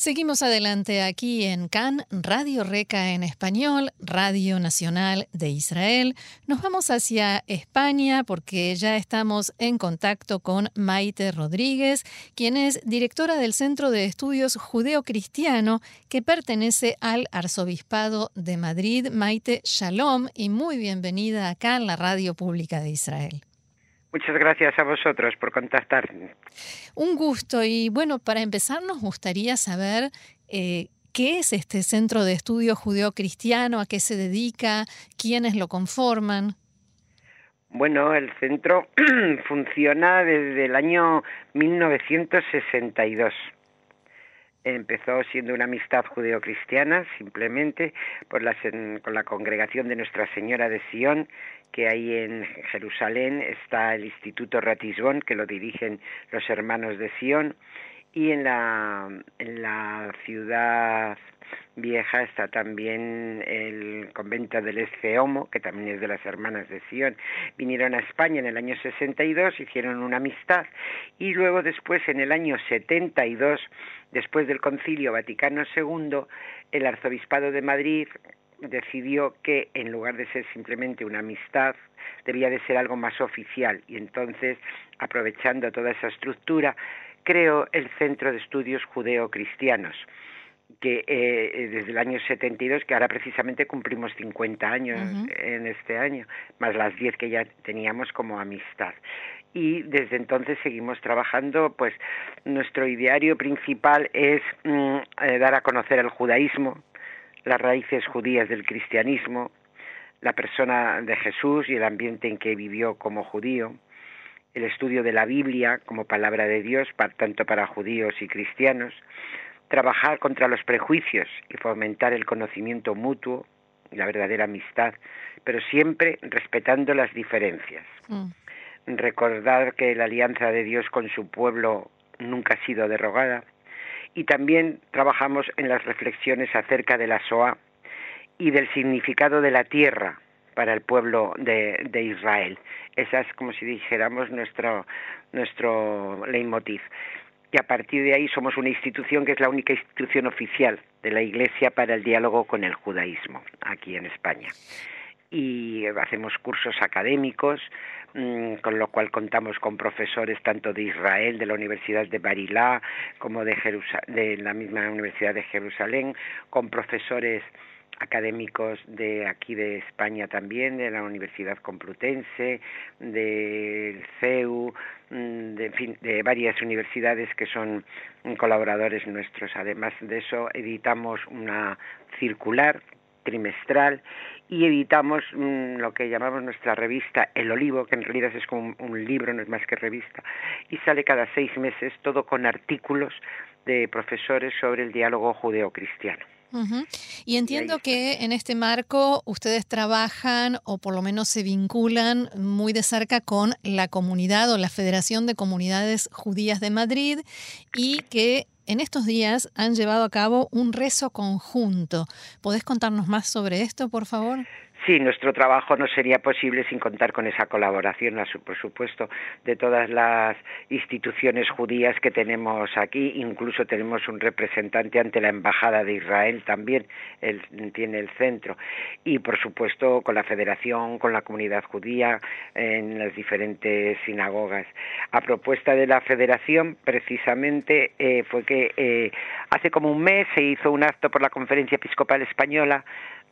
Seguimos adelante aquí en CAN, Radio Reca en español, Radio Nacional de Israel. Nos vamos hacia España porque ya estamos en contacto con Maite Rodríguez, quien es directora del Centro de Estudios Judeo-Cristiano que pertenece al Arzobispado de Madrid. Maite, shalom y muy bienvenida acá en la Radio Pública de Israel. Muchas gracias a vosotros por contactar. Un gusto y bueno, para empezar nos gustaría saber eh, qué es este Centro de Estudio Judeo-Cristiano, a qué se dedica, quiénes lo conforman. Bueno, el centro funciona desde el año 1962 empezó siendo una amistad judeocristiana simplemente por con la congregación de Nuestra Señora de Sion que ahí en Jerusalén está el Instituto Ratisbon que lo dirigen los hermanos de Sion y en la, en la ciudad vieja está también el convento del Esceomo, que también es de las hermanas de Sion. Vinieron a España en el año 62, hicieron una amistad y luego después en el año 72, después del Concilio Vaticano II, el Arzobispado de Madrid decidió que en lugar de ser simplemente una amistad, debía de ser algo más oficial y entonces, aprovechando toda esa estructura, creó el Centro de Estudios Judeo-Cristianos que eh, desde el año 72, que ahora precisamente cumplimos 50 años en este año, más las 10 que ya teníamos como amistad. Y desde entonces seguimos trabajando, pues nuestro ideario principal es mm, eh, dar a conocer el judaísmo, las raíces judías del cristianismo, la persona de Jesús y el ambiente en que vivió como judío, el estudio de la Biblia como palabra de Dios, tanto para judíos y cristianos, trabajar contra los prejuicios y fomentar el conocimiento mutuo y la verdadera amistad, pero siempre respetando las diferencias. Mm. Recordar que la alianza de Dios con su pueblo nunca ha sido derogada y también trabajamos en las reflexiones acerca de la SOA y del significado de la tierra para el pueblo de, Israel. Esa es como si dijéramos nuestro, nuestro leitmotiv y a partir de ahí somos una institución que es la única institución oficial de la Iglesia para el diálogo con el judaísmo aquí en España. Y hacemos cursos académicos, mm, con lo cual contamos con profesores tanto de Israel, de la Universidad de Barilá, como de, de la misma Universidad de Jerusalén, con profesores académicos de aquí de España también, de la Universidad Complutense, del CEU, mm, de, fin, de varias universidades que son colaboradores nuestros. Además de eso, editamos una circular trimestral y editamos mm, lo que llamamos nuestra revista El Olivo, que en realidad es como un, libro, no es más que revista, y sale cada seis meses todo con artículos de profesores sobre el diálogo judeo-cristiano. Y entiendo que en este marco ustedes trabajan o por lo menos se vinculan muy de cerca con la comunidad o la Federación de Comunidades Judías de Madrid y que en estos días han llevado a cabo un rezo conjunto. ¿Podés contarnos más sobre esto, por favor? Sí, nuestro trabajo no sería posible sin contar con esa colaboración, por supuesto, de todas las instituciones judías que tenemos aquí. Incluso tenemos un representante ante la Embajada de Israel también, tiene el centro. Y, por supuesto, con la Federación, con la comunidad judía en las diferentes sinagogas. A propuesta de la Federación, precisamente, eh, fue que eh, hace como un mes se hizo un acto por la Conferencia Episcopal Española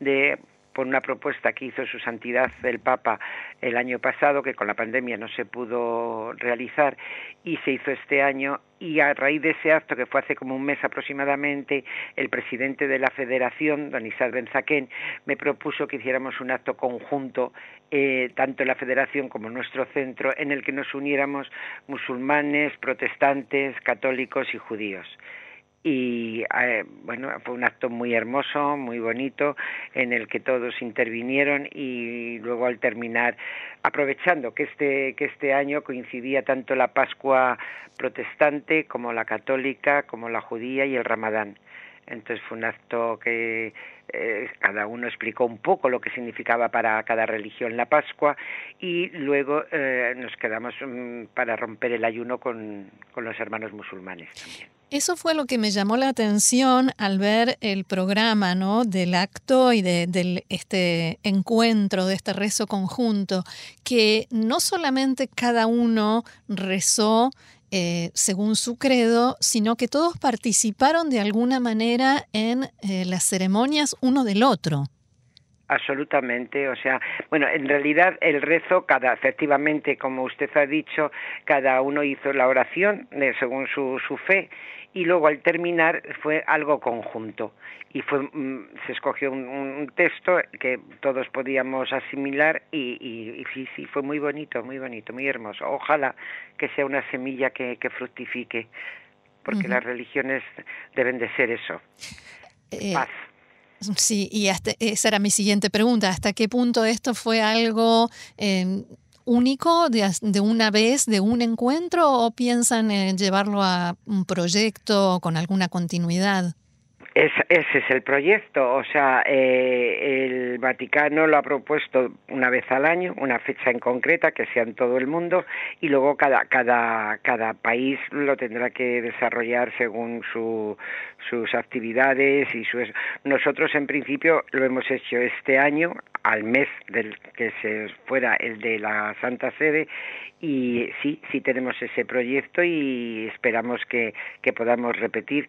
de por una propuesta que hizo su santidad el Papa el año pasado, que con la pandemia no se pudo realizar, y se hizo este año, y a raíz de ese acto, que fue hace como un mes aproximadamente, el presidente de la federación, don Isaac Benzaquén, me propuso que hiciéramos un acto conjunto, eh, tanto la federación como nuestro centro, en el que nos uniéramos musulmanes, protestantes, católicos y judíos y eh, bueno fue un acto muy hermoso muy bonito en el que todos intervinieron y luego al terminar aprovechando que este que este año coincidía tanto la Pascua protestante como la católica como la judía y el Ramadán entonces fue un acto que eh, cada uno explicó un poco lo que significaba para cada religión la Pascua y luego eh, nos quedamos mm, para romper el ayuno con, con los hermanos musulmanes también. Eso fue lo que me llamó la atención al ver el programa ¿no? del acto y de, este encuentro, de este rezo conjunto, que no solamente cada uno rezó eh, según su credo, sino que todos participaron de alguna manera en eh, las ceremonias uno del otro. Absolutamente, o sea, bueno, en realidad el rezo, cada, efectivamente, como usted ha dicho, cada uno hizo la oración eh, según su, su fe y luego al terminar fue algo conjunto. Y fue mm, se escogió un, texto que todos podíamos asimilar y, sí sí fue muy bonito muy bonito muy hermoso. Ojalá que sea una semilla que, fructifique porque las religiones deben de ser eso eh, paz Sí, y hasta, esa era mi siguiente pregunta. ¿Hasta qué punto esto fue algo eh, único de, de, una vez, de un encuentro, o piensan en llevarlo a un proyecto con alguna continuidad? Ese es el proyecto, o sea, eh, el Vaticano lo ha propuesto una vez al año, una fecha en concreta que sea en todo el mundo, y luego cada cada cada país lo tendrá que desarrollar según su, sus actividades y su nosotros en principio lo hemos hecho este año al mes del que se fuera el de la Santa Sede y sí, sí tenemos ese proyecto y esperamos que, que podamos repetir.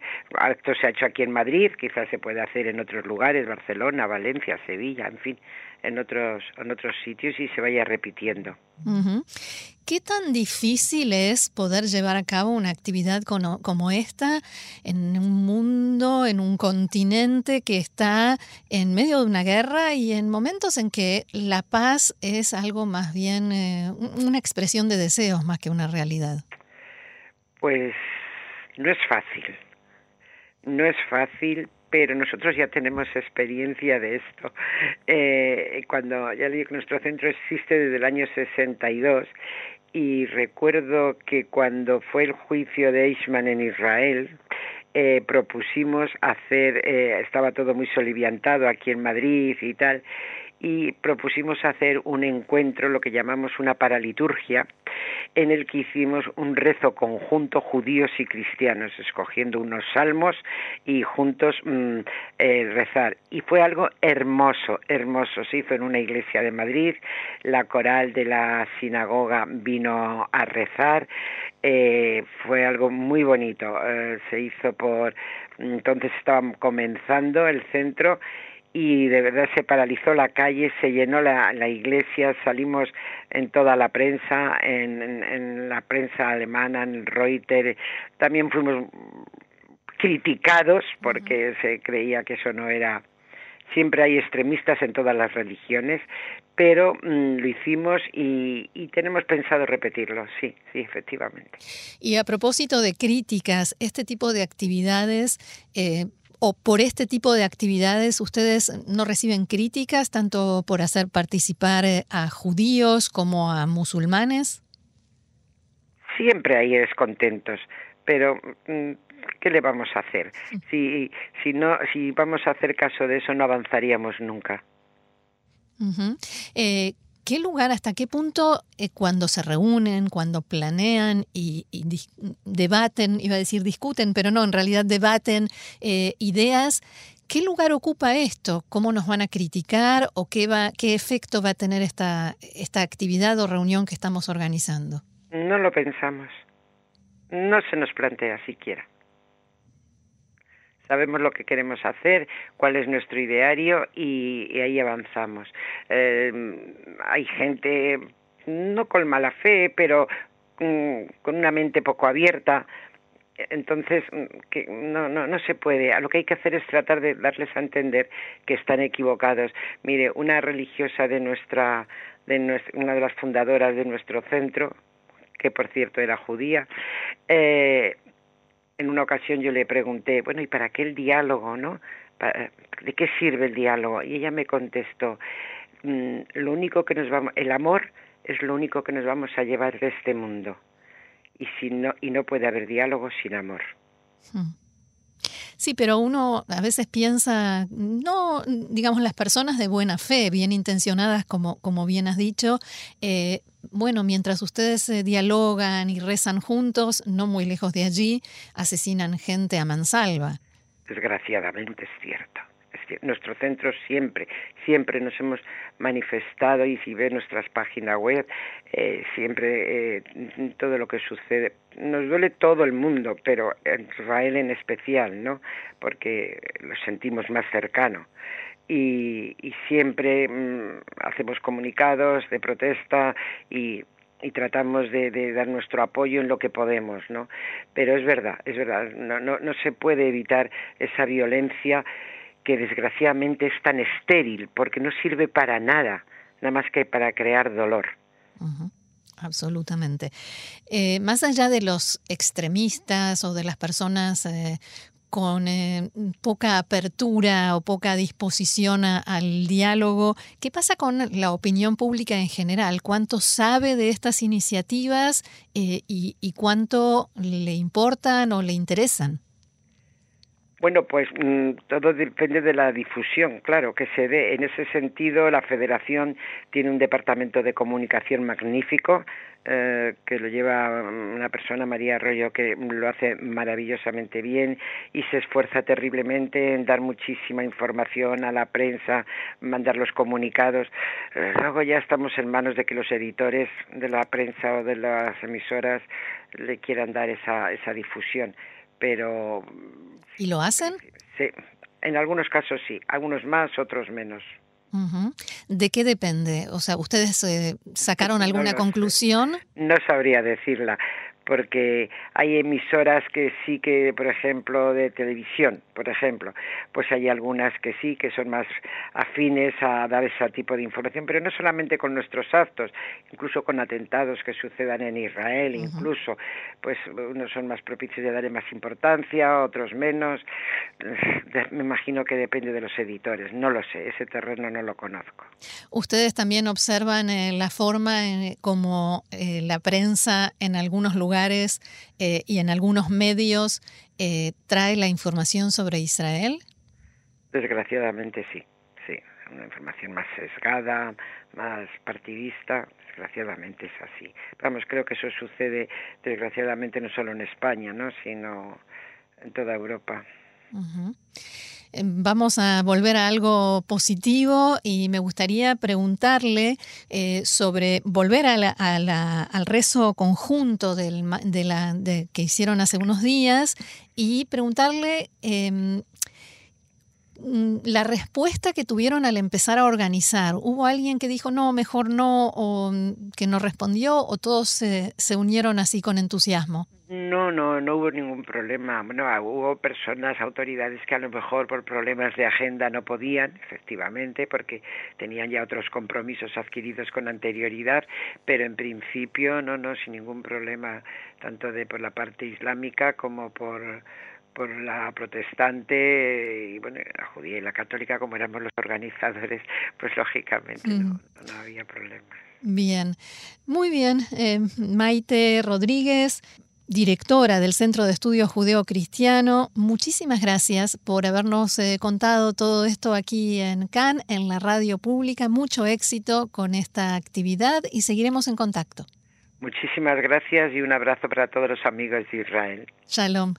Esto se ha hecho aquí en Madrid, quizás se puede hacer en otros lugares, Barcelona, Valencia, Sevilla, en fin, en otros, en otros sitios y se vaya repitiendo. ¿Qué tan difícil es poder llevar a cabo una actividad como, esta en un mundo, en un continente que está en medio de una guerra y en momentos en que la paz es algo más bien eh, una expresión de deseos más que una realidad? Pues no es fácil. No es fácil, pero nosotros ya tenemos experiencia de esto. Eh, cuando ya le digo que nuestro centro existe desde el año 62 y recuerdo que cuando fue el juicio de Eichmann en Israel, eh, propusimos hacer, eh, estaba todo muy soliviantado aquí en Madrid y tal, y propusimos hacer un encuentro, lo que llamamos una paraliturgia, en el que hicimos un rezo conjunto judíos y cristianos, escogiendo unos salmos y juntos mm, eh, rezar. Y fue algo hermoso, hermoso. Se hizo en una iglesia de Madrid, la coral de la sinagoga vino a rezar, eh, fue algo muy bonito. Eh, se hizo por, entonces estaba comenzando el centro y de verdad se paralizó la calle, se llenó la, la iglesia, salimos en toda la prensa, en, en, la prensa alemana, en Reuters, también fuimos criticados porque se creía que eso no era siempre hay extremistas en todas las religiones, pero mm, lo hicimos y, y, tenemos pensado repetirlo, sí, sí, efectivamente. Y a propósito de críticas, este tipo de actividades eh, o por este tipo de actividades ustedes no reciben críticas tanto por hacer participar eh, a judíos como a musulmanes? Siempre hay descontentos, pero mm, ¿qué le vamos a hacer? Si, si, no, si vamos a hacer caso de eso no avanzaríamos nunca. ¿Qué lugar, hasta qué punto eh, cuando se reúnen, cuando planean y, debaten, iba a decir discuten, pero no, en realidad debaten eh, ideas, ¿qué lugar ocupa esto? ¿Cómo nos van a criticar o qué, va, qué efecto va a tener esta, esta actividad o reunión que estamos organizando? No lo pensamos, no se nos plantea siquiera sabemos lo que queremos hacer, cuál es nuestro ideario y, ahí avanzamos. Eh, hay gente, no con mala fe, pero mm, con una mente poco abierta, entonces mm, que no, no, no se puede. Lo que hay que hacer es tratar de darles a entender que están equivocados. Mire, una religiosa de nuestra, de nuestra, una de las fundadoras de nuestro centro, que por cierto era judía, eh, en una ocasión yo le pregunté, bueno, ¿y para qué el diálogo, no? ¿De qué sirve el diálogo? Y ella me contestó, mm, lo único que nos vamos, el amor es lo único que nos vamos a llevar de este mundo. Y si no, y no puede haber diálogo sin amor. Hmm. Sí, pero uno a veces piensa, no, digamos, las personas de buena fe, bien intencionadas, como, como bien has dicho, eh, bueno, mientras ustedes eh, dialogan y rezan juntos, no muy lejos de allí, asesinan gente a mansalva. Desgraciadamente es cierto nuestro centro siempre, siempre nos hemos manifestado y si ve nuestras páginas web, eh, siempre eh, todo lo que sucede, nos duele todo el mundo, pero Israel en especial, ¿no? Porque lo sentimos más cercano. Y, siempre mm, hacemos comunicados de protesta y y tratamos de, de, dar nuestro apoyo en lo que podemos, ¿no? Pero es verdad, es verdad, no, no, no se puede evitar esa violencia que desgraciadamente es tan estéril porque no sirve para nada, nada más que para crear dolor. Absolutamente. Eh, más allá de los extremistas o de las personas eh, con eh, poca apertura o poca disposición al diálogo, ¿qué pasa con la opinión pública en general? ¿Cuánto sabe de estas iniciativas y cuánto le importan o le interesan? Bueno, pues mm, todo depende de la difusión, claro, que se dé. En ese sentido, la Federación tiene un departamento de comunicación magnífico eh, que lo lleva una persona, María Arroyo, que lo hace maravillosamente bien y se esfuerza terriblemente en dar muchísima información a la prensa, mandar los comunicados. Eh, luego ya estamos en manos de que los editores de la prensa o de las emisoras le quieran dar esa, esa difusión pero... ¿Y lo hacen? Sí, en algunos casos sí, algunos más, otros menos. ¿De qué depende? O sea, ¿ustedes eh, sacaron alguna conclusión? No sabría decirla porque hay emisoras que sí que, por ejemplo, de televisión, por ejemplo, pues hay algunas que sí, que son más afines a dar ese tipo de información, pero no solamente con nuestros actos, incluso con atentados que sucedan en Israel, incluso, pues unos son más propicios de darle más importancia, otros menos. Me imagino que depende de los editores, no lo sé, ese terreno no lo conozco. Ustedes también observan eh, la forma en, como eh, la prensa en algunos lugares eh, y en algunos medios eh, trae la información sobre Israel? Desgraciadamente sí, sí, una información más sesgada, más partidista, desgraciadamente es así. Vamos, creo que eso sucede desgraciadamente no solo en España, ¿no? sino en toda Europa. Eh, vamos a volver a algo positivo y me gustaría preguntarle eh, sobre volver al rezo conjunto del, de la, que hicieron hace unos días y preguntarle em, mm, la respuesta que tuvieron al empezar a organizar. ¿Hubo alguien que dijo no, mejor no, o mm, que no respondió, o todos se unieron así con entusiasmo? No, no, no hubo ningún problema. Bueno, hubo personas, autoridades que a lo mejor por problemas de agenda no podían, efectivamente, porque tenían ya otros compromisos adquiridos con anterioridad, pero en principio no, no, sin ningún problema, tanto de por la parte islámica como por por la protestante y bueno la judía y la católica como éramos los organizadores pues lógicamente no, no, había problema. Bien. Muy bien eh, Maite Rodríguez directora del Centro de Estudios Judeo Cristiano, muchísimas gracias por habernos eh, contado todo esto aquí en Cannes, en la radio pública. Mucho éxito con esta actividad y seguiremos en contacto. Muchísimas gracias y un abrazo para todos los amigos de Israel. Shalom.